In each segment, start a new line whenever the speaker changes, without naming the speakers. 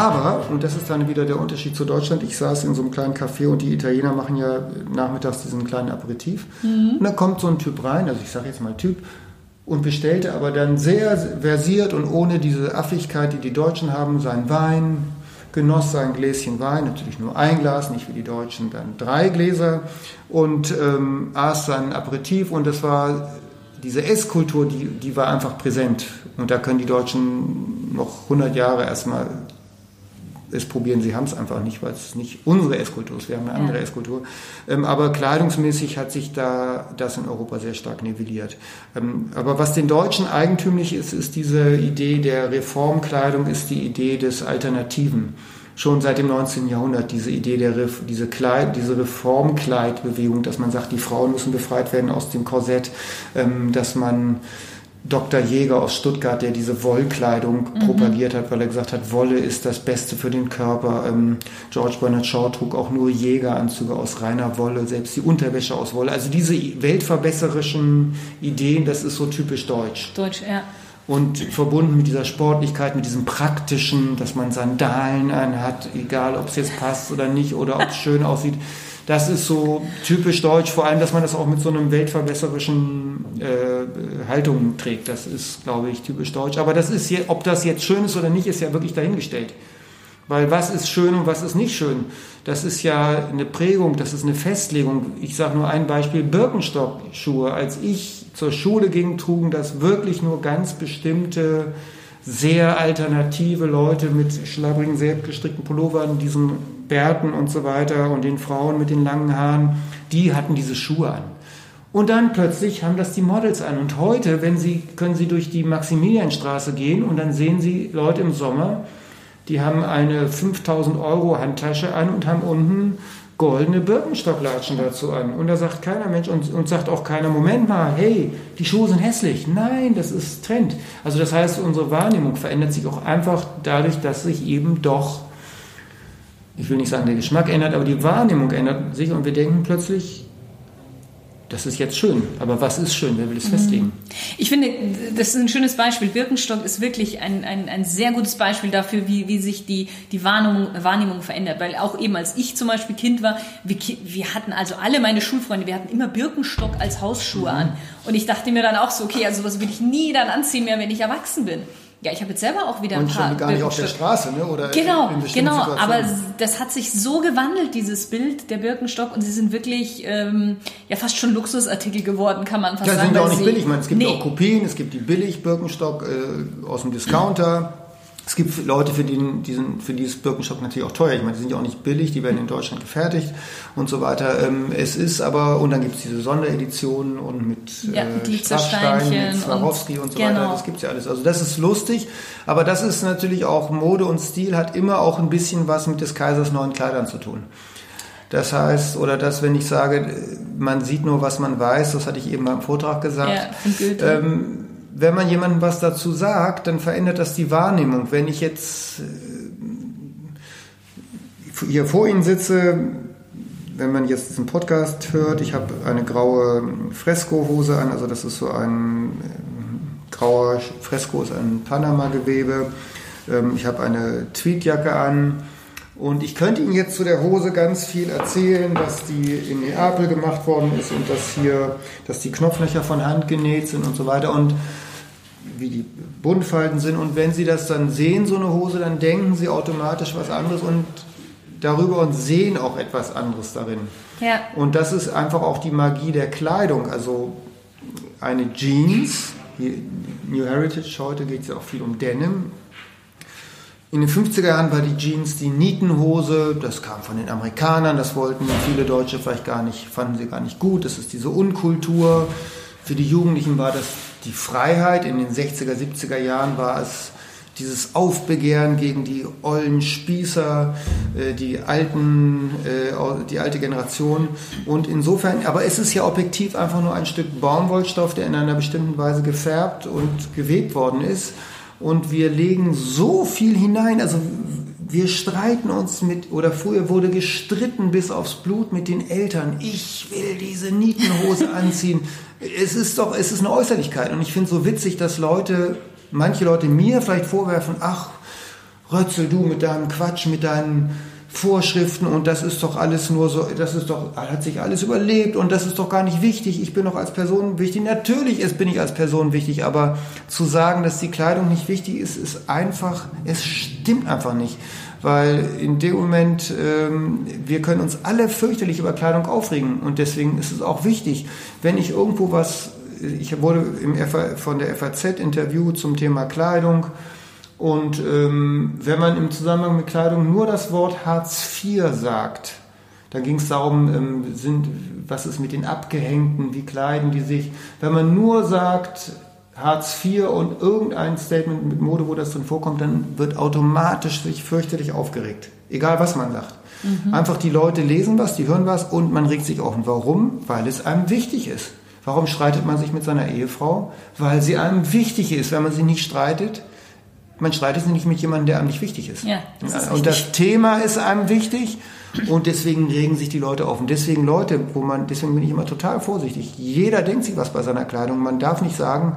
Aber, und das ist dann wieder der Unterschied zu Deutschland, ich saß in so einem kleinen Café und die Italiener machen ja nachmittags diesen kleinen Aperitif. Mhm. Und dann kommt so ein Typ rein, also ich sage jetzt mal Typ, und bestellte aber dann sehr versiert und ohne diese Affigkeit, die die Deutschen haben, seinen Wein, genoss sein Gläschen Wein, natürlich nur ein Glas, nicht wie die Deutschen, dann drei Gläser und ähm, aß sein Aperitif und das war diese Esskultur, die, die war einfach präsent und da können die Deutschen noch 100 Jahre erstmal es probieren, sie haben es einfach nicht, weil es nicht unsere Esskultur ist, wir haben eine andere ja. Esskultur. Ähm, aber kleidungsmäßig hat sich da das in Europa sehr stark nivelliert. Ähm, aber was den Deutschen eigentümlich ist, ist diese Idee der Reformkleidung, ist die Idee des Alternativen. Schon seit dem 19. Jahrhundert diese Idee der diese, Kleid, diese Reformkleidbewegung, dass man sagt, die Frauen müssen befreit werden aus dem Korsett, ähm, dass man Dr. Jäger aus Stuttgart, der diese Wollkleidung mhm. propagiert hat, weil er gesagt hat, Wolle ist das Beste für den Körper. Ähm, George Bernard Shaw trug auch nur Jägeranzüge aus reiner Wolle, selbst die Unterwäsche aus Wolle. Also diese weltverbesserischen Ideen, das ist so typisch deutsch.
Deutsch, ja.
Und verbunden mit dieser Sportlichkeit, mit diesem praktischen, dass man Sandalen anhat, egal ob es jetzt passt oder nicht oder ob es schön aussieht. Das ist so typisch deutsch, vor allem, dass man das auch mit so einem weltverbesserischen äh, Haltung trägt. Das ist, glaube ich, typisch deutsch. Aber das ist hier, ob das jetzt schön ist oder nicht, ist ja wirklich dahingestellt. Weil was ist schön und was ist nicht schön? Das ist ja eine Prägung, das ist eine Festlegung. Ich sage nur ein Beispiel, Birkenstock-Schuhe. Als ich zur Schule ging, trugen das wirklich nur ganz bestimmte sehr alternative Leute mit schlabbrigen, selbst gestrickten Pullovern, diesen Bärten und so weiter und den Frauen mit den langen Haaren, die hatten diese Schuhe an. Und dann plötzlich haben das die Models an. Und heute, wenn sie, können Sie durch die Maximilianstraße gehen und dann sehen Sie Leute im Sommer, die haben eine 5000 Euro Handtasche an und haben unten goldene Birkenstocklatschen dazu an. Und da sagt keiner Mensch und, und sagt auch keiner, Moment mal, hey, die Schuhe sind hässlich. Nein, das ist Trend. Also das heißt, unsere Wahrnehmung verändert sich auch einfach dadurch, dass sich eben doch, ich will nicht sagen, der Geschmack ändert, aber die Wahrnehmung ändert sich und wir denken plötzlich, das ist jetzt schön. Aber was ist schön? Wer will es mhm. festlegen?
Ich finde, das ist ein schönes Beispiel. Birkenstock ist wirklich ein, ein, ein sehr gutes Beispiel dafür, wie, wie sich die, die Wahrnehmung, Wahrnehmung verändert. Weil auch eben als ich zum Beispiel Kind war, wir, wir hatten also alle meine Schulfreunde, wir hatten immer Birkenstock als Hausschuhe mhm. an. Und ich dachte mir dann auch so, okay, also was will ich nie dann anziehen mehr, wenn ich erwachsen bin. Ja, ich habe jetzt selber auch wieder
ein
und paar.
Und gar nicht auf der Straße, ne? Oder
genau, genau. Aber das hat sich so gewandelt, dieses Bild der Birkenstock, und sie sind wirklich ähm, ja fast schon Luxusartikel geworden, kann man fast
ja,
sagen.
sind ja auch nicht billig. Ich meine, es gibt nee. auch Kopien, es gibt die billig Birkenstock äh, aus dem Discounter. Es gibt Leute, für die, die sind, für die ist Birkenstock natürlich auch teuer. Ich meine, die sind ja auch nicht billig, die werden in Deutschland gefertigt und so weiter. Ähm, es ist aber, und dann gibt es diese Sondereditionen und mit
ja, äh, Strassstein,
mit Swarovski und, und, so genau. weiter. Das gibt es ja alles. Also das ist lustig, aber das ist natürlich auch Mode und Stil hat immer auch ein bisschen was mit des Kaisers neuen Kleidern zu tun. Das heißt, oder das, wenn ich sage, man sieht nur, was man weiß, das hatte ich eben beim Vortrag gesagt. Ja, ähm, wenn man jemandem was dazu sagt, dann verändert das die Wahrnehmung. Wenn ich jetzt äh, hier vor Ihnen sitze, wenn man jetzt diesen Podcast hört, ich habe eine graue Fresko-Hose an, also das ist so ein äh, grauer Fresko, ist ein Panama-Gewebe. Ähm, ich habe eine Tweedjacke an. Und ich könnte Ihnen jetzt zu der Hose ganz viel erzählen, dass die in Neapel gemacht worden ist und dass hier, dass die Knopflöcher von Hand genäht sind und so weiter und wie die Bundfalten sind. Und wenn Sie das dann sehen, so eine Hose, dann denken Sie automatisch was anderes und darüber und sehen auch etwas anderes darin. Ja. Und das ist einfach auch die Magie der Kleidung. Also eine Jeans, New Heritage, heute geht es ja auch viel um Denim, in den 50er Jahren war die Jeans die Nietenhose, das kam von den Amerikanern, das wollten viele Deutsche vielleicht gar nicht, fanden sie gar nicht gut, das ist diese Unkultur. Für die Jugendlichen war das die Freiheit, in den 60er, 70er Jahren war es dieses Aufbegehren gegen die ollen Spießer, äh, die alten, äh, die alte Generation. Und insofern, aber es ist ja objektiv einfach nur ein Stück Baumwollstoff, der in einer bestimmten Weise gefärbt und gewebt worden ist und wir legen so viel hinein. Also wir streiten uns mit, oder früher wurde gestritten bis aufs Blut mit den Eltern. Ich will diese Nietenhose anziehen. Es ist doch, es ist eine Äußerlichkeit. Und ich finde es so witzig, dass Leute, manche Leute mir vielleicht vorwerfen, ach, Rötzel, du mit deinem Quatsch, mit deinen Vorschriften und das ist doch alles nur so, das ist doch, hat sich alles überlebt und das ist doch gar nicht wichtig. Ich bin doch als Person wichtig. Natürlich ist, bin ich als Person wichtig, aber zu sagen, dass die Kleidung nicht wichtig ist, ist einfach, es stimmt einfach nicht. Weil in dem Moment, ähm, wir können uns alle fürchterlich über Kleidung aufregen und deswegen ist es auch wichtig, wenn ich irgendwo was, ich wurde im von der FAZ interviewt zum Thema Kleidung, und ähm, wenn man im Zusammenhang mit Kleidung nur das Wort Hartz IV sagt, dann ging es darum, ähm, sind, was ist mit den Abgehängten, wie kleiden die sich. Wenn man nur sagt Hartz IV und irgendein Statement mit Mode, wo das drin vorkommt, dann wird automatisch sich fürchterlich aufgeregt. Egal was man sagt. Mhm. Einfach die Leute lesen was, die hören was und man regt sich auf. Und warum? Weil es einem wichtig ist. Warum streitet man sich mit seiner Ehefrau? Weil sie einem wichtig ist. Wenn man sie nicht streitet, man streitet sich nicht mit jemandem, der einem nicht wichtig ist. Ja, das ist und das Thema ist einem wichtig und deswegen regen sich die Leute auf. Und deswegen Leute, wo man, deswegen bin ich immer total vorsichtig. Jeder denkt sich was bei seiner Kleidung. Man darf nicht sagen,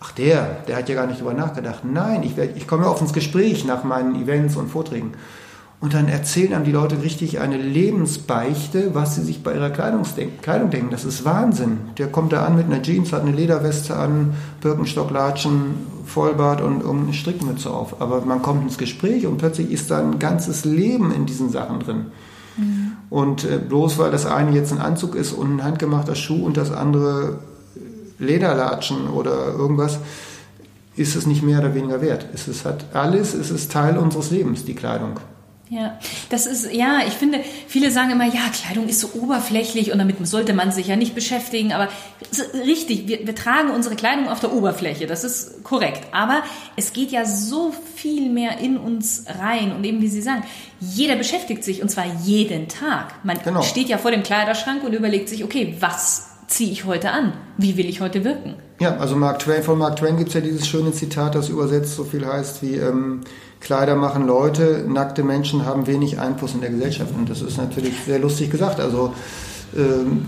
ach der, der hat ja gar nicht drüber nachgedacht. Nein, ich, ich komme ja oft ins Gespräch nach meinen Events und Vorträgen. Und dann erzählen einem die Leute richtig eine Lebensbeichte, was sie sich bei ihrer Kleidung denken. Das ist Wahnsinn. Der kommt da an mit einer Jeans, hat eine Lederweste an, Birkenstocklatschen, Vollbart und irgendeine Strickmütze auf. Aber man kommt ins Gespräch und plötzlich ist da ein ganzes Leben in diesen Sachen drin. Mhm. Und äh, bloß weil das eine jetzt ein Anzug ist und ein handgemachter Schuh und das andere Lederlatschen oder irgendwas, ist es nicht mehr oder weniger wert. Es ist halt alles, es ist Teil unseres Lebens, die Kleidung.
Ja, das ist, ja, ich finde, viele sagen immer, ja, Kleidung ist so oberflächlich und damit sollte man sich ja nicht beschäftigen, aber richtig, wir, wir tragen unsere Kleidung auf der Oberfläche, das ist korrekt. Aber es geht ja so viel mehr in uns rein und eben, wie Sie sagen, jeder beschäftigt sich und zwar jeden Tag. Man genau. steht ja vor dem Kleiderschrank und überlegt sich, okay, was ziehe ich heute an? Wie will ich heute wirken?
Ja, also Mark Twain, von Mark Twain gibt es ja dieses schöne Zitat, das übersetzt so viel heißt wie, ähm, Kleider machen Leute, nackte Menschen haben wenig Einfluss in der Gesellschaft. Und das ist natürlich sehr lustig gesagt. Also ähm,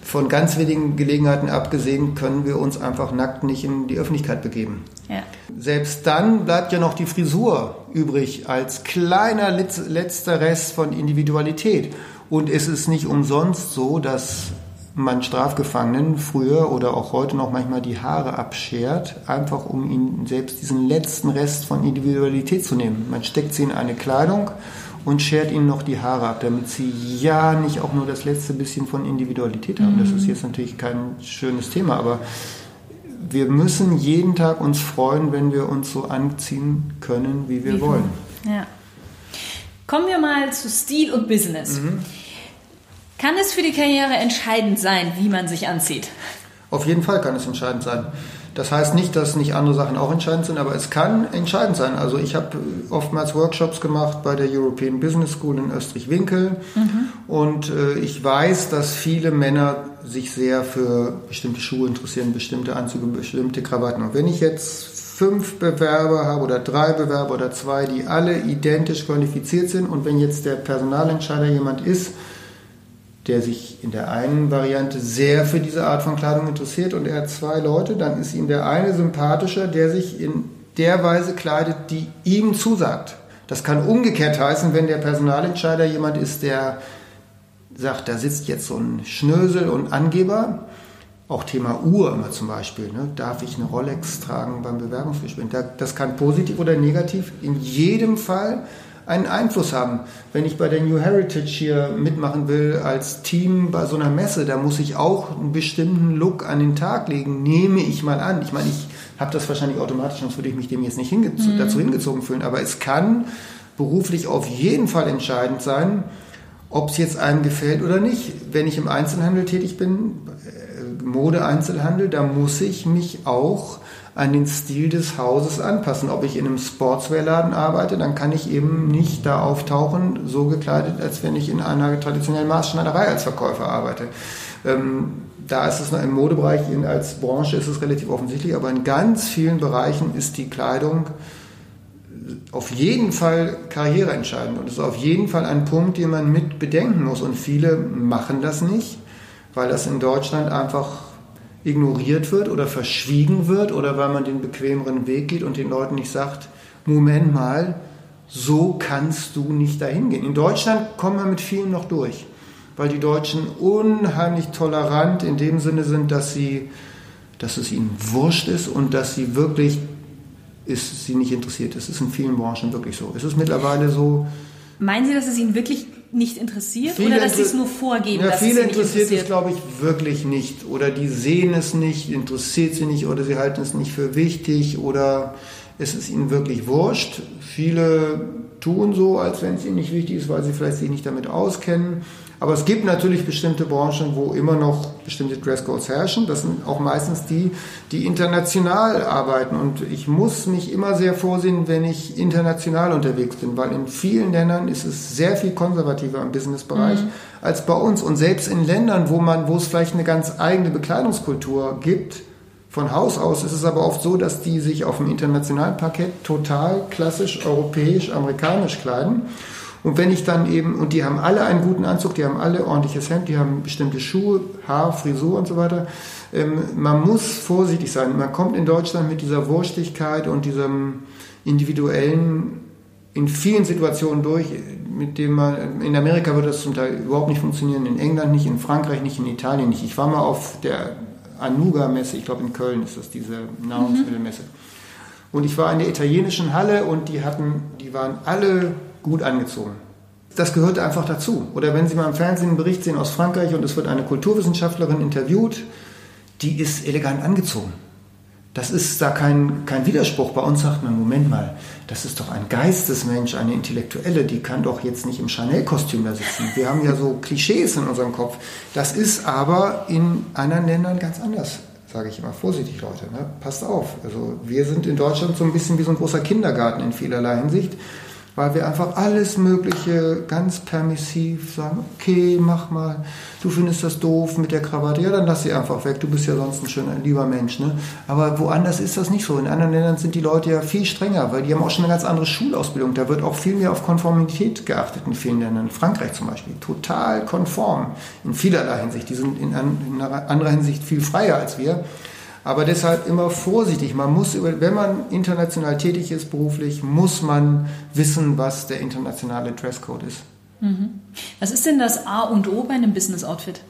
von ganz wenigen Gelegenheiten abgesehen können wir uns einfach nackt nicht in die Öffentlichkeit begeben. Ja. Selbst dann bleibt ja noch die Frisur übrig als kleiner letzter Rest von Individualität. Und es ist nicht umsonst so, dass man Strafgefangenen früher oder auch heute noch manchmal die Haare abschert, einfach um ihnen selbst diesen letzten Rest von Individualität zu nehmen. Man steckt sie in eine Kleidung und schert ihnen noch die Haare ab, damit sie ja nicht auch nur das letzte bisschen von Individualität haben. Das ist mhm. jetzt natürlich kein schönes Thema, aber wir müssen jeden Tag uns freuen, wenn wir uns so anziehen können, wie wir wie wollen. Ja.
Kommen wir mal zu Stil und Business. Mhm. Kann es für die Karriere entscheidend sein, wie man sich anzieht?
Auf jeden Fall kann es entscheidend sein. Das heißt nicht, dass nicht andere Sachen auch entscheidend sind, aber es kann entscheidend sein. Also ich habe oftmals Workshops gemacht bei der European Business School in Österreich-Winkel mhm. und äh, ich weiß, dass viele Männer sich sehr für bestimmte Schuhe interessieren, bestimmte Anzüge, bestimmte Krawatten. Und wenn ich jetzt fünf Bewerber habe oder drei Bewerber oder zwei, die alle identisch qualifiziert sind und wenn jetzt der Personalentscheider jemand ist, der sich in der einen Variante sehr für diese Art von Kleidung interessiert und er hat zwei Leute, dann ist ihm der eine sympathischer, der sich in der Weise kleidet, die ihm zusagt. Das kann umgekehrt heißen, wenn der Personalentscheider jemand ist, der sagt, da sitzt jetzt so ein Schnösel und Angeber, auch Thema Uhr immer zum Beispiel, ne? darf ich eine Rolex tragen beim Bewerbungsgespräch? Das kann positiv oder negativ in jedem Fall einen Einfluss haben. Wenn ich bei der New Heritage hier mitmachen will als Team bei so einer Messe, da muss ich auch einen bestimmten Look an den Tag legen, nehme ich mal an. Ich meine, ich habe das wahrscheinlich automatisch, sonst würde ich mich dem jetzt nicht hinge mhm. dazu hingezogen fühlen. Aber es kann beruflich auf jeden Fall entscheidend sein, ob es jetzt einem gefällt oder nicht. Wenn ich im Einzelhandel tätig bin, äh, Mode-Einzelhandel, da muss ich mich auch an den Stil des Hauses anpassen. Ob ich in einem Sportswear-Laden arbeite, dann kann ich eben nicht da auftauchen, so gekleidet, als wenn ich in einer traditionellen Maßschneiderei als Verkäufer arbeite. Ähm, da ist es noch im Modebereich, als Branche ist es relativ offensichtlich, aber in ganz vielen Bereichen ist die Kleidung auf jeden Fall karriereentscheidend und ist auf jeden Fall ein Punkt, den man mit bedenken muss. Und viele machen das nicht, weil das in Deutschland einfach ignoriert wird oder verschwiegen wird oder weil man den bequemeren Weg geht und den Leuten nicht sagt, Moment mal, so kannst du nicht dahin gehen. In Deutschland kommen wir mit vielen noch durch, weil die Deutschen unheimlich tolerant in dem Sinne sind, dass sie, dass es ihnen wurscht ist und dass sie wirklich ist sie nicht interessiert. Das ist in vielen Branchen wirklich so. Es ist mittlerweile so.
Meinen Sie, dass es Ihnen wirklich nicht interessiert oder dass Sie es nur vorgeben?
Ja, viele
es Sie nicht
interessiert es, glaube ich, wirklich nicht. Oder die sehen es nicht, interessiert sie nicht oder sie halten es nicht für wichtig oder es ist ihnen wirklich wurscht. Viele tun so, als wenn es ihnen nicht wichtig ist, weil sie vielleicht sich nicht damit auskennen. Aber es gibt natürlich bestimmte Branchen, wo immer noch bestimmte Dresscodes herrschen. Das sind auch meistens die, die international arbeiten. Und ich muss mich immer sehr vorsehen, wenn ich international unterwegs bin, weil in vielen Ländern ist es sehr viel konservativer im Businessbereich mhm. als bei uns. Und selbst in Ländern, wo man, wo es vielleicht eine ganz eigene Bekleidungskultur gibt, von Haus aus ist es aber oft so, dass die sich auf dem internationalen Parkett total klassisch europäisch, amerikanisch kleiden. Und wenn ich dann eben, und die haben alle einen guten Anzug, die haben alle ordentliches Hemd, die haben bestimmte Schuhe, Haar, Frisur und so weiter. Ähm, man muss vorsichtig sein. Man kommt in Deutschland mit dieser Wurstigkeit und diesem individuellen in vielen Situationen durch, mit dem man, in Amerika würde das zum Teil überhaupt nicht funktionieren, in England nicht, in Frankreich nicht, in Italien nicht. Ich war mal auf der Anuga-Messe, ich glaube in Köln ist das diese Nahrungsmittelmesse. Und ich war in der italienischen Halle und die hatten, die waren alle gut angezogen. Das gehört einfach dazu. Oder wenn Sie mal im Fernsehen einen Bericht sehen aus Frankreich und es wird eine Kulturwissenschaftlerin interviewt, die ist elegant angezogen. Das ist da kein, kein Widerspruch. Bei uns sagt man, Moment mal, das ist doch ein Geistesmensch, eine Intellektuelle, die kann doch jetzt nicht im Chanel-Kostüm da sitzen. Wir haben ja so Klischees in unserem Kopf. Das ist aber in anderen Ländern ganz anders, sage ich immer. Vorsichtig, Leute, ne? passt auf. Also wir sind in Deutschland so ein bisschen wie so ein großer Kindergarten in vielerlei Hinsicht weil wir einfach alles Mögliche ganz permissiv sagen, okay, mach mal, du findest das doof mit der Krawatte, ja, dann lass sie einfach weg, du bist ja sonst ein schöner, lieber Mensch. Ne? Aber woanders ist das nicht so. In anderen Ländern sind die Leute ja viel strenger, weil die haben auch schon eine ganz andere Schulausbildung. Da wird auch viel mehr auf Konformität geachtet in vielen Ländern. Frankreich zum Beispiel, total konform in vielerlei Hinsicht. Die sind in, in anderer Hinsicht viel freier als wir. Aber deshalb immer vorsichtig. Man muss, wenn man international tätig ist beruflich, muss man wissen, was der internationale Dresscode ist.
Mhm. Was ist denn das A und O bei einem Business Outfit?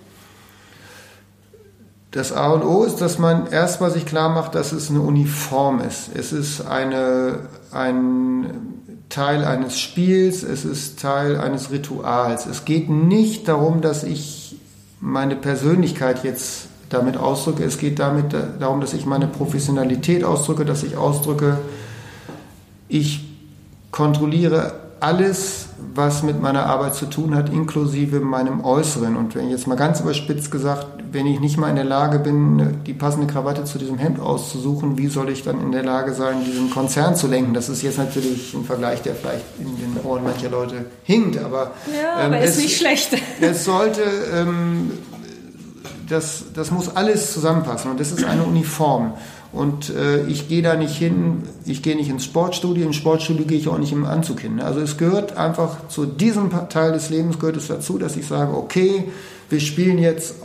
Das A und O ist, dass man erstmal sich klar macht, dass es eine Uniform ist. Es ist eine, ein Teil eines Spiels, es ist Teil eines Rituals. Es geht nicht darum, dass ich meine Persönlichkeit jetzt damit ausdrücke. Es geht damit darum, dass ich meine Professionalität ausdrücke, dass ich ausdrücke, ich kontrolliere alles, was mit meiner Arbeit zu tun hat, inklusive meinem Äußeren. Und wenn jetzt mal ganz überspitzt gesagt, wenn ich nicht mal in der Lage bin, die passende Krawatte zu diesem Hemd auszusuchen, wie soll ich dann in der Lage sein, diesen Konzern zu lenken? Das ist jetzt natürlich ein Vergleich, der vielleicht in den Ohren mancher Leute hinkt, aber,
ja, aber ähm, ist es, nicht schlecht.
Es sollte ähm, das, das muss alles zusammenpassen und das ist eine Uniform. Und äh, ich gehe da nicht hin, ich gehe nicht ins Sportstudio, im Sportstudio gehe ich auch nicht im Anzug hin. Also es gehört einfach zu diesem Teil des Lebens gehört es dazu, dass ich sage, okay, wir spielen jetzt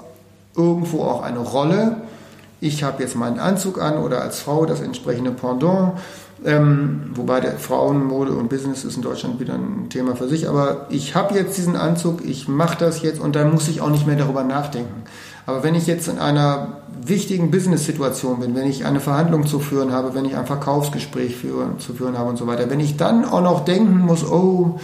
irgendwo auch eine Rolle. Ich habe jetzt meinen Anzug an oder als Frau das entsprechende Pendant. Ähm, wobei der Frauenmode und Business ist in Deutschland wieder ein Thema für sich. Aber ich habe jetzt diesen Anzug, ich mache das jetzt und dann muss ich auch nicht mehr darüber nachdenken. Aber wenn ich jetzt in einer wichtigen Business-Situation bin, wenn ich eine Verhandlung zu führen habe, wenn ich ein Verkaufsgespräch führen, zu führen habe und so weiter, wenn ich dann auch noch denken muss, oh,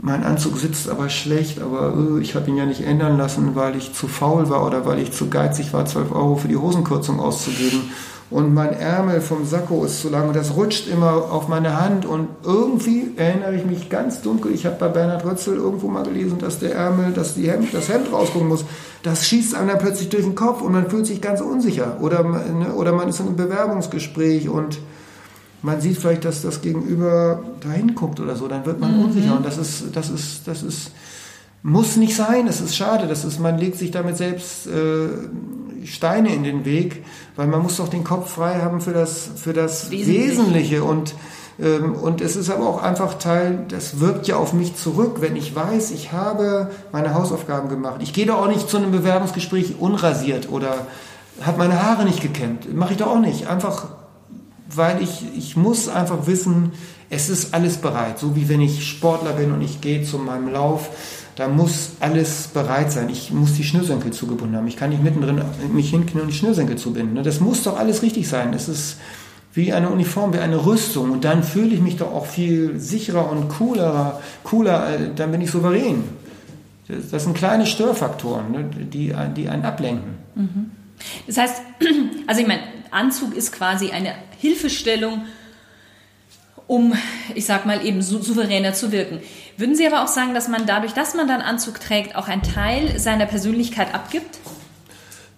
mein Anzug sitzt aber schlecht, aber oh, ich habe ihn ja nicht ändern lassen, weil ich zu faul war oder weil ich zu geizig war, 12 Euro für die Hosenkürzung auszugeben und mein Ärmel vom Sakko ist zu lang und das rutscht immer auf meine Hand und irgendwie erinnere ich mich ganz dunkel, ich habe bei Bernhard Rötzel irgendwo mal gelesen, dass der Ärmel, dass die Hemd, das Hemd rausgucken muss. Das schießt einem dann plötzlich durch den Kopf und man fühlt sich ganz unsicher. Oder, ne, oder man ist in einem Bewerbungsgespräch und man sieht vielleicht, dass das Gegenüber da hinguckt oder so, dann wird man mhm. unsicher. Und das ist, das ist, das ist, muss nicht sein, es ist schade, das ist, man legt sich damit selbst äh, Steine in den Weg, weil man muss doch den Kopf frei haben für das, für das Wesentliche, Wesentliche und ähm, und es ist aber auch einfach Teil, das wirkt ja auf mich zurück, wenn ich weiß, ich habe meine Hausaufgaben gemacht. Ich gehe doch auch nicht zu einem Bewerbungsgespräch unrasiert oder habe meine Haare nicht gekämmt. Mache ich doch auch nicht. Einfach weil ich, ich muss einfach wissen, es ist alles bereit. So wie wenn ich Sportler bin und ich gehe zu meinem Lauf, da muss alles bereit sein. Ich muss die Schnürsenkel zugebunden haben. Ich kann nicht mittendrin mich hinknien und die Schnürsenkel zubinden. Das muss doch alles richtig sein. Es ist wie eine Uniform, wie eine Rüstung. Und dann fühle ich mich doch auch viel sicherer und cooler, cooler, äh, dann bin ich souverän. Das sind kleine Störfaktoren, ne, die, die einen ablenken.
Mhm. Das heißt, also ich meine, Anzug ist quasi eine Hilfestellung, um, ich sag mal, eben souveräner zu wirken. Würden Sie aber auch sagen, dass man dadurch, dass man dann Anzug trägt, auch einen Teil seiner Persönlichkeit abgibt?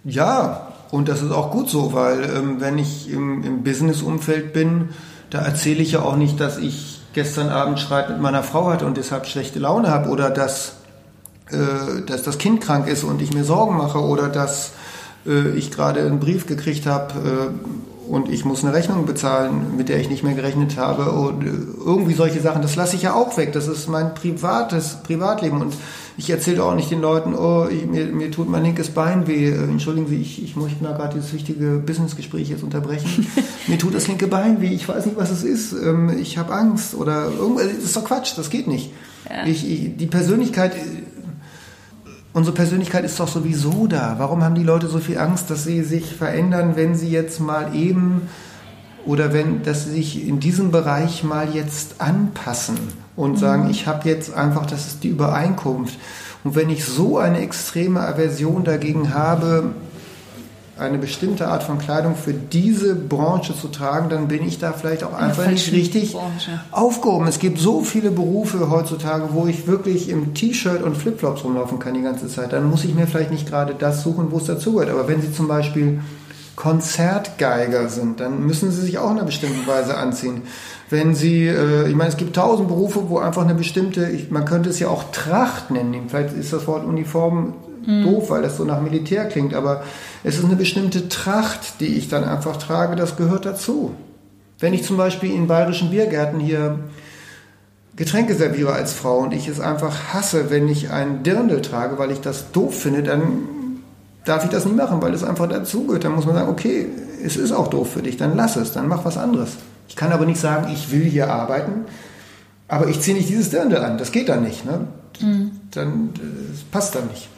Ja, und das ist auch gut so, weil ähm, wenn ich im, im Business-Umfeld bin, da erzähle ich ja auch nicht, dass ich gestern Abend Streit mit meiner Frau hatte und deshalb schlechte Laune habe oder dass, äh, dass das Kind krank ist und ich mir Sorgen mache oder dass äh, ich gerade einen Brief gekriegt habe äh, und ich muss eine Rechnung bezahlen, mit der ich nicht mehr gerechnet habe und äh, irgendwie solche Sachen, das lasse ich ja auch weg. Das ist mein privates Privatleben und ich erzähle auch nicht den Leuten, oh, ich, mir, mir tut mein linkes Bein weh. Entschuldigen Sie, ich, ich möchte mal gerade dieses wichtige Businessgespräch jetzt unterbrechen. mir tut das linke Bein weh, ich weiß nicht, was es ist. Ähm, ich habe Angst oder irgendwas. Das ist doch Quatsch, das geht nicht. Ja. Ich, die Persönlichkeit unsere Persönlichkeit ist doch sowieso da. Warum haben die Leute so viel Angst, dass sie sich verändern, wenn sie jetzt mal eben oder wenn, dass sie sich in diesem Bereich mal jetzt anpassen und mhm. sagen, ich habe jetzt einfach, das ist die Übereinkunft. Und wenn ich so eine extreme Aversion dagegen habe, eine bestimmte Art von Kleidung für diese Branche zu tragen, dann bin ich da vielleicht auch einfach nicht richtig Branche. aufgehoben. Es gibt so viele Berufe heutzutage, wo ich wirklich im T-Shirt und Flipflops rumlaufen kann die ganze Zeit. Dann muss ich mir vielleicht nicht gerade das suchen, wo es dazugehört. Aber wenn Sie zum Beispiel Konzertgeiger sind, dann müssen Sie sich auch in einer bestimmten Weise anziehen. Wenn Sie, äh, ich meine, es gibt tausend Berufe, wo einfach eine bestimmte, ich, man könnte es ja auch Tracht nennen. Vielleicht ist das Wort Uniform hm. doof, weil das so nach Militär klingt, aber es ist eine bestimmte Tracht, die ich dann einfach trage, das gehört dazu. Wenn ich zum Beispiel in bayerischen Biergärten hier Getränke serviere als Frau und ich es einfach hasse, wenn ich ein Dirndl trage, weil ich das doof finde, dann darf ich das nicht machen, weil es einfach dazugehört. Dann muss man sagen, okay, es ist auch doof für dich, dann lass es, dann mach was anderes. Ich kann aber nicht sagen, ich will hier arbeiten, aber ich ziehe nicht dieses Dirndl an. Das geht dann nicht. Ne? Mhm. Dann das passt dann nicht.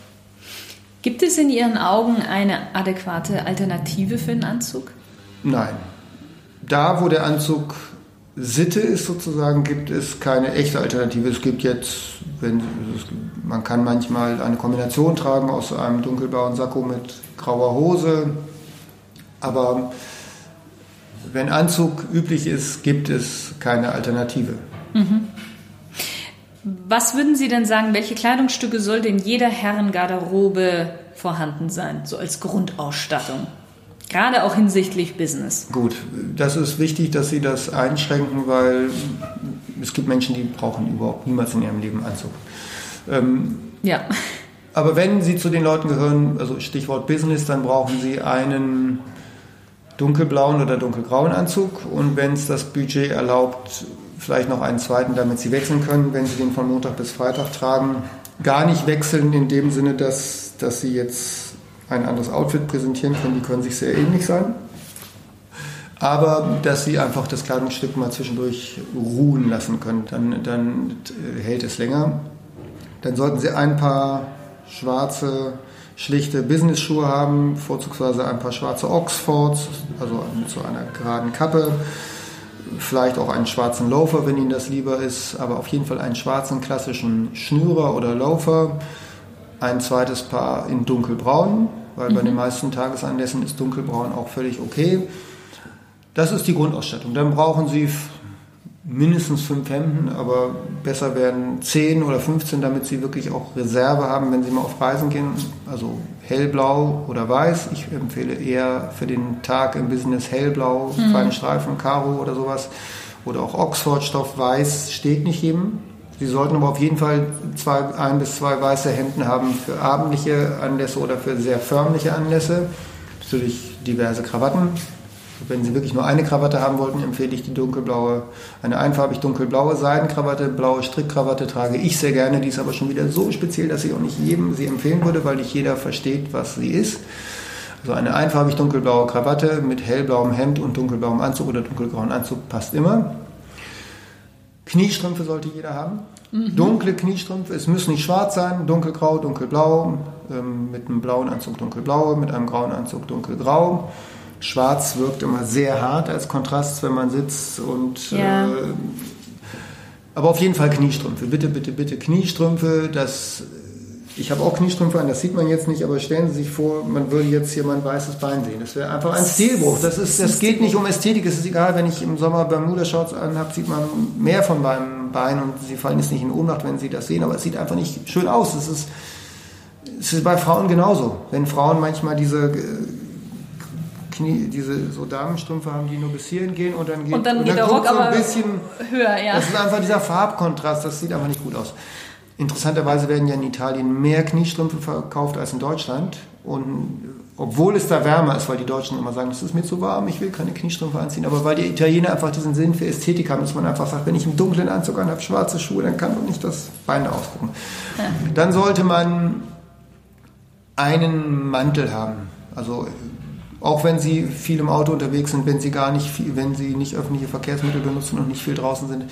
Gibt es in Ihren Augen eine adäquate Alternative für einen Anzug?
Nein. Da, wo der Anzug Sitte ist sozusagen, gibt es keine echte Alternative. Es gibt jetzt, wenn, man kann manchmal eine Kombination tragen aus einem dunkelblauen Sakko mit grauer Hose, aber wenn Anzug üblich ist, gibt es keine Alternative. Mhm.
Was würden Sie denn sagen, welche Kleidungsstücke sollte in jeder Herrengarderobe vorhanden sein, so als Grundausstattung? Gerade auch hinsichtlich Business.
Gut, das ist wichtig, dass Sie das einschränken, weil es gibt Menschen, die brauchen überhaupt niemals in ihrem Leben Anzug. Ähm, ja. Aber wenn Sie zu den Leuten gehören, also Stichwort Business, dann brauchen Sie einen dunkelblauen oder dunkelgrauen Anzug und wenn es das Budget erlaubt, vielleicht noch einen zweiten, damit sie wechseln können, wenn sie den von Montag bis Freitag tragen. Gar nicht wechseln in dem Sinne, dass, dass sie jetzt ein anderes Outfit präsentieren können, die können sich sehr ähnlich sein. Aber dass sie einfach das Kleidungsstück mal zwischendurch ruhen lassen können, dann, dann hält es länger. Dann sollten sie ein paar schwarze, schlichte Business-Schuhe haben, vorzugsweise ein paar schwarze Oxfords, also mit so einer geraden Kappe vielleicht auch einen schwarzen Loafer, wenn Ihnen das lieber ist, aber auf jeden Fall einen schwarzen klassischen Schnürer oder Loafer. Ein zweites Paar in dunkelbraun, weil mhm. bei den meisten Tagesanlässen ist dunkelbraun auch völlig okay. Das ist die Grundausstattung. Dann brauchen Sie mindestens fünf Hemden, aber besser werden zehn oder 15, damit Sie wirklich auch Reserve haben, wenn Sie mal auf Reisen gehen. Also hellblau oder weiß. Ich empfehle eher für den Tag im Business hellblau, mhm. feine Streifen, Karo oder sowas. Oder auch Oxford-Stoff, weiß steht nicht jedem. Sie sollten aber auf jeden Fall zwei, ein bis zwei weiße Hemden haben für abendliche Anlässe oder für sehr förmliche Anlässe. Natürlich diverse Krawatten, wenn Sie wirklich nur eine Krawatte haben wollten, empfehle ich die dunkelblaue, eine einfarbig dunkelblaue Seidenkrawatte, blaue Strickkrawatte trage ich sehr gerne. Die ist aber schon wieder so speziell, dass ich auch nicht jedem sie empfehlen würde, weil nicht jeder versteht, was sie ist. So eine einfarbig dunkelblaue Krawatte mit hellblauem Hemd und dunkelblauem Anzug oder dunkelgrauen Anzug passt immer. Kniestrümpfe sollte jeder haben. Mhm. Dunkle Kniestrümpfe, es müssen nicht schwarz sein, dunkelgrau, dunkelblau, ähm, mit einem blauen Anzug dunkelblau, mit einem grauen Anzug dunkelgrau. Schwarz wirkt immer sehr hart als Kontrast, wenn man sitzt und ja. äh, aber auf jeden Fall Kniestrümpfe. Bitte, bitte, bitte Kniestrümpfe. Das, ich habe auch Kniestrümpfe an, das sieht man jetzt nicht, aber stellen Sie sich vor, man würde jetzt hier mein weißes Bein sehen. Das wäre einfach ein Stilbruch. Das, ist, das geht nicht um Ästhetik. Es ist egal, wenn ich im Sommer Bermuda-Shorts anhabe, sieht man mehr von meinem Bein und Sie fallen jetzt nicht in Ohnmacht, wenn Sie das sehen, aber es sieht einfach nicht schön aus. Es ist, es ist bei Frauen genauso. Wenn Frauen manchmal diese äh, Knie, diese so Damenstrümpfe haben, die nur bis hierhin gehen und dann geht,
und dann
und
geht
dann
der Rock
so ein
aber
bisschen
höher, ja.
Das ist einfach dieser Farbkontrast, das sieht einfach nicht gut aus. Interessanterweise werden ja in Italien mehr Kniestrümpfe verkauft als in Deutschland. Und obwohl es da wärmer ist, weil die Deutschen immer sagen, es ist mir zu warm, ich will keine Kniestrümpfe anziehen, aber weil die Italiener einfach diesen Sinn für Ästhetik haben, dass man einfach sagt, wenn ich einen dunklen Anzug anhabe, schwarze Schuhe, dann kann doch nicht das Bein ausgucken. Ja. Dann sollte man einen Mantel haben. Also auch wenn sie viel im Auto unterwegs sind, wenn sie gar nicht viel, wenn sie nicht öffentliche Verkehrsmittel benutzen und nicht viel draußen sind.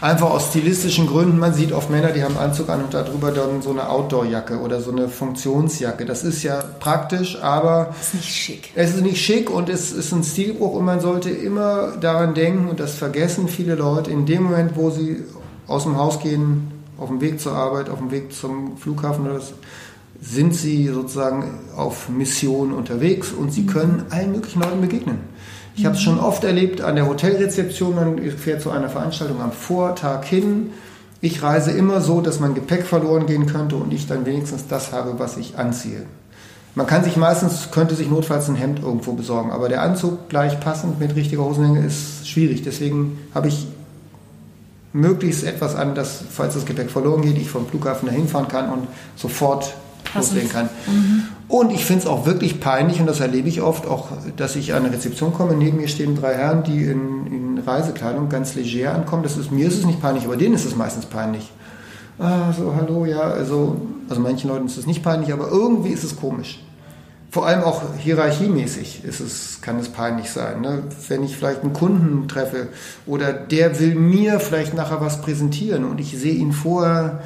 Einfach aus stilistischen Gründen. Man sieht oft Männer, die haben Anzug an und darüber dann so eine Outdoor-Jacke oder so eine Funktionsjacke. Das ist ja praktisch, aber.
Es ist nicht schick.
Es ist nicht schick und es ist ein Stilbruch und man sollte immer daran denken und das vergessen viele Leute in dem Moment, wo sie aus dem Haus gehen, auf dem Weg zur Arbeit, auf dem Weg zum Flughafen oder so, sind sie sozusagen auf Mission unterwegs und sie können allen möglichen Leuten begegnen. Ich habe es schon oft erlebt an der Hotelrezeption, man fährt zu einer Veranstaltung am Vortag hin. Ich reise immer so, dass mein Gepäck verloren gehen könnte und ich dann wenigstens das habe, was ich anziehe. Man kann sich meistens, könnte sich notfalls ein Hemd irgendwo besorgen, aber der Anzug gleich passend mit richtiger Hosenlänge ist schwierig. Deswegen habe ich möglichst etwas an, dass, falls das Gepäck verloren geht, ich vom Flughafen dahin fahren kann und sofort loslegen kann. Mhm. Und ich finde es auch wirklich peinlich, und das erlebe ich oft, auch, dass ich an eine Rezeption komme, neben mir stehen drei Herren, die in, in Reisekleidung ganz leger ankommen. Das ist, mir ist es nicht peinlich, aber denen ist es meistens peinlich. Ah, so, hallo, ja, also, also manchen Leuten ist es nicht peinlich, aber irgendwie ist es komisch. Vor allem auch hierarchiemäßig ist es, kann es peinlich sein. Ne? Wenn ich vielleicht einen Kunden treffe oder der will mir vielleicht nachher was präsentieren und ich sehe ihn vorher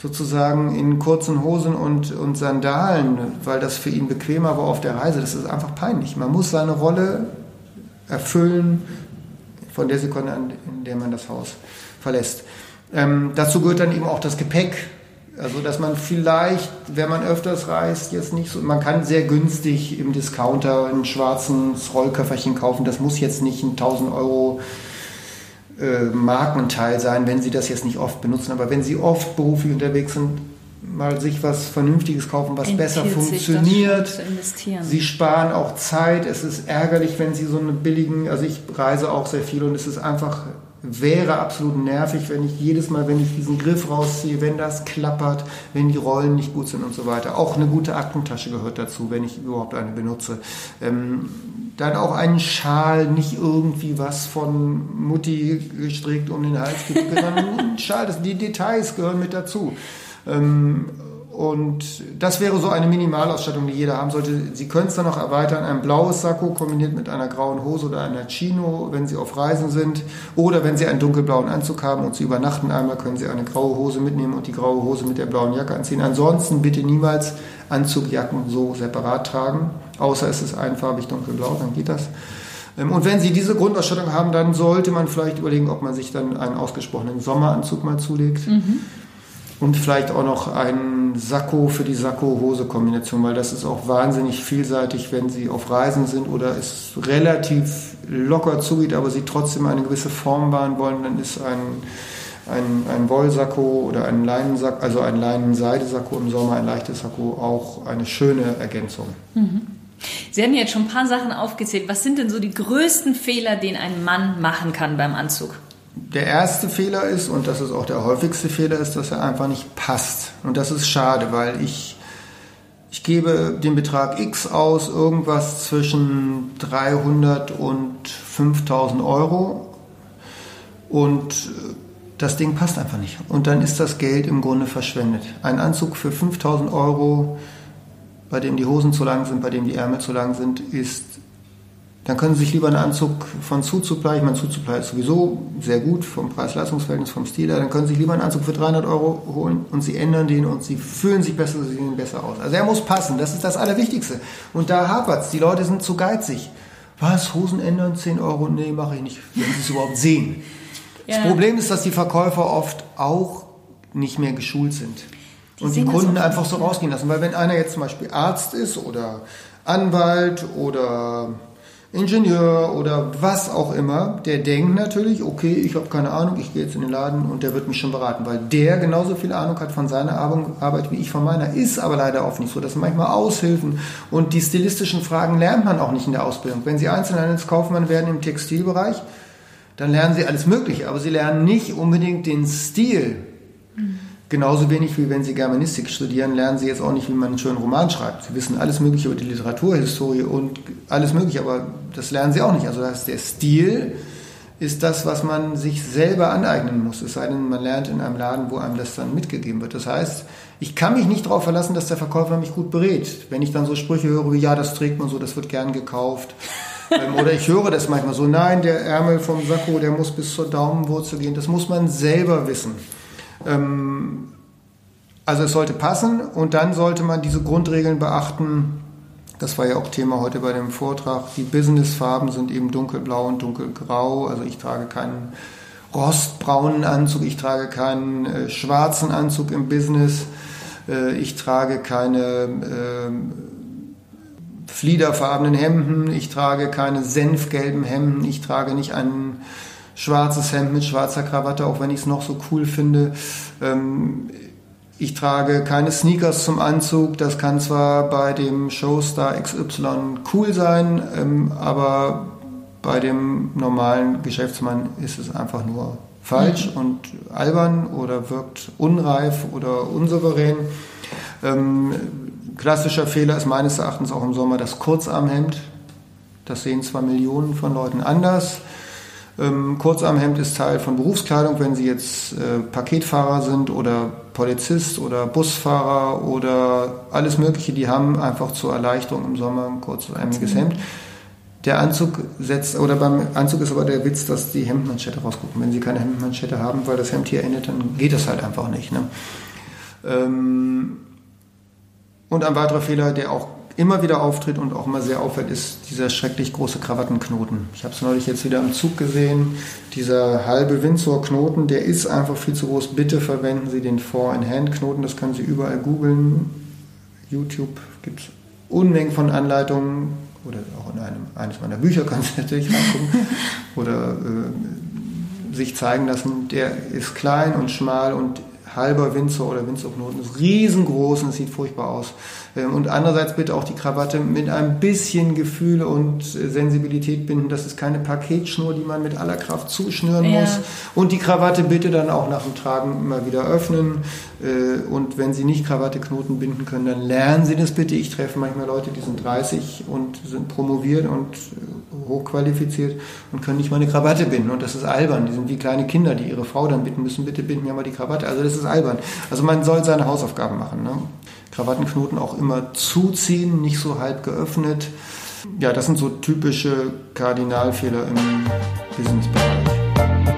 sozusagen in kurzen Hosen und, und Sandalen, weil das für ihn bequemer war auf der Reise. Das ist einfach peinlich. Man muss seine Rolle erfüllen von der Sekunde an, in der man das Haus verlässt. Ähm, dazu gehört dann eben auch das Gepäck. Also, dass man vielleicht, wenn man öfters reist, jetzt nicht so, man kann sehr günstig im Discounter ein schwarzes Rollköfferchen kaufen. Das muss jetzt nicht ein 1000 Euro äh, Markenteil sein, wenn Sie das jetzt nicht oft benutzen. Aber wenn Sie oft beruflich unterwegs sind, mal sich was Vernünftiges kaufen, was Empfiehlt besser funktioniert. Sie sparen auch Zeit. Es ist ärgerlich, wenn Sie so eine billigen, also ich reise auch sehr viel und es ist einfach wäre absolut nervig, wenn ich jedes Mal, wenn ich diesen Griff rausziehe, wenn das klappert, wenn die Rollen nicht gut sind und so weiter. Auch eine gute Aktentasche gehört dazu, wenn ich überhaupt eine benutze. Ähm, dann auch einen Schal, nicht irgendwie was von Mutti gestrickt um den Hals sondern ein Schal, das, die Details gehören mit dazu. Ähm, und das wäre so eine Minimalausstattung, die jeder haben sollte. Sie können es dann noch erweitern. Ein blaues Sakko kombiniert mit einer grauen Hose oder einer Chino, wenn Sie auf Reisen sind. Oder wenn Sie einen dunkelblauen Anzug haben und Sie übernachten einmal, können Sie eine graue Hose mitnehmen und die graue Hose mit der blauen Jacke anziehen. Ansonsten bitte niemals Anzugjacken so separat tragen. Außer es ist einfarbig dunkelblau, dann geht das. Ähm, und wenn Sie diese Grundausstattung haben, dann sollte man vielleicht überlegen, ob man sich dann einen ausgesprochenen Sommeranzug mal zulegt. Mhm und vielleicht auch noch Sakko für die Sakko-Hose-Kombination, weil das ist auch wahnsinnig vielseitig, wenn Sie auf Reisen sind oder es relativ locker zugeht, aber Sie trotzdem eine gewisse Form wahren wollen, dann ist ein, ein, ein Wollsakko oder ein Leinensakko, also ein Leinen-Seidesakko im Sommer, ein leichtes Sakko auch eine schöne Ergänzung.
Mhm. Sie haben jetzt schon ein paar Sachen aufgezählt. Was sind denn so die größten Fehler, den ein Mann machen kann beim Anzug?
Der erste Fehler ist, und das ist auch der häufigste Fehler, ist, dass er einfach nicht passt. Und das ist schade, weil ich, ich gebe den Betrag X aus, irgendwas zwischen 300 und 5000 Euro. Und das Ding passt einfach nicht. Und dann ist das Geld im Grunde verschwendet. Ein Anzug für 5000 Euro bei dem die Hosen zu lang sind, bei dem die Ärmel zu lang sind, ist, dann können Sie sich lieber einen Anzug von Zuzupply, ich meine Zuzupply ist sowieso sehr gut vom Preis-Leistungs-Verhältnis, vom Stil her, dann können Sie sich lieber einen Anzug für 300 Euro holen und Sie ändern den und Sie fühlen sich besser, Sie sehen besser aus. Also er muss passen, das ist das Allerwichtigste. Und da hapert es, die Leute sind zu geizig. Was, Hosen ändern, 10 Euro? Nee, mache ich nicht, wenn Sie es überhaupt sehen. Ja. Das Problem ist, dass die Verkäufer oft auch nicht mehr geschult sind. Die und die Kunden einfach so rausgehen lassen. Weil wenn einer jetzt zum Beispiel Arzt ist oder Anwalt oder Ingenieur oder was auch immer, der denkt natürlich, okay, ich habe keine Ahnung, ich gehe jetzt in den Laden und der wird mich schon beraten, weil der genauso viel Ahnung hat von seiner Arbeit wie ich von meiner, ist aber leider oft nicht so. Das sind manchmal Aushilfen und die stilistischen Fragen lernt man auch nicht in der Ausbildung. Wenn Sie Einzelhandelskaufmann werden im Textilbereich, dann lernen Sie alles Mögliche, aber Sie lernen nicht unbedingt den Stil. Genauso wenig wie wenn Sie Germanistik studieren, lernen Sie jetzt auch nicht, wie man einen schönen Roman schreibt. Sie wissen alles Mögliche über die Literaturhistorie und alles Mögliche, aber das lernen Sie auch nicht. Also das, der Stil ist das, was man sich selber aneignen muss. Es sei denn, man lernt in einem Laden, wo einem das dann mitgegeben wird. Das heißt, ich kann mich nicht darauf verlassen, dass der Verkäufer mich gut berät. Wenn ich dann so Sprüche höre wie, ja, das trägt man so, das wird gern gekauft. Ähm, oder ich höre das manchmal so, nein, der Ärmel vom Sakko, der muss bis zur Daumenwurzel gehen. Das muss man selber wissen. Ähm, also es sollte passen und dann sollte man diese Grundregeln beachten. Das war ja auch Thema heute bei dem Vortrag. Die Businessfarben sind eben dunkelblau und dunkelgrau. Also ich trage keinen rostbraunen Anzug, ich trage keinen äh, schwarzen Anzug im Business, äh, ich trage keine äh, fliederfarbenen Hemden, ich trage keine senfgelben Hemden, ich trage nicht einen schwarzes Hemd mit schwarzer Krawatte, auch wenn ich es noch so cool finde. Ähm, ich trage keine Sneakers zum Anzug. Das kann zwar bei dem Showstar XY cool sein, ähm, aber bei dem normalen Geschäftsmann ist es einfach nur falsch mhm. und albern oder wirkt unreif oder unsouverän. Ähm, klassischer Fehler ist meines Erachtens auch im Sommer das Kurzarmhemd. Das sehen zwar Millionen von Leuten anders. Ähm, Kurzarmhemd ist Teil von Berufskleidung, wenn Sie jetzt äh, Paketfahrer sind oder Polizist oder Busfahrer oder alles Mögliche, die haben einfach zur Erleichterung im Sommer ein kurzärmeliges Hemd. Der Anzug setzt, oder beim Anzug ist aber der Witz, dass die Hemdmanschette rausgucken. Wenn Sie keine Hemdmanschette haben, weil das Hemd hier endet, dann geht das halt einfach nicht. Ne? Ähm, und ein weiterer Fehler, der auch immer wieder auftritt und auch immer sehr auffällt, ist dieser schrecklich große Krawattenknoten. Ich habe es neulich jetzt wieder im Zug gesehen. Dieser halbe Windsor-Knoten, der ist einfach viel zu groß. Bitte verwenden Sie den Four-in-Hand-Knoten. Das können Sie überall googeln. YouTube gibt es Unmengen von Anleitungen. Oder auch in einem, eines meiner Bücher können Sie natürlich reingucken. Oder äh, sich zeigen lassen. Der ist klein und schmal und halber Windsor oder Windsor-Knoten ist riesengroß und sieht furchtbar aus. Ähm, und andererseits bitte auch die Krawatte mit ein bisschen Gefühl und äh, Sensibilität binden. Das ist keine Paketschnur, die man mit aller Kraft zuschnüren ja. muss. Und die Krawatte bitte dann auch nach dem Tragen immer wieder öffnen. Äh, und wenn Sie nicht Krawatteknoten binden können, dann lernen Sie das bitte. Ich treffe manchmal Leute, die sind 30 und sind promoviert und äh, hochqualifiziert und können nicht mal eine Krawatte binden. Und das ist albern. Die sind wie kleine Kinder, die ihre Frau dann bitten müssen, bitte binden ja mal die Krawatte. Also das ist albern. Also man soll seine Hausaufgaben machen. Ne? Krawattenknoten auch immer zuziehen, nicht so halb geöffnet. Ja, das sind so typische Kardinalfehler im Businessbereich.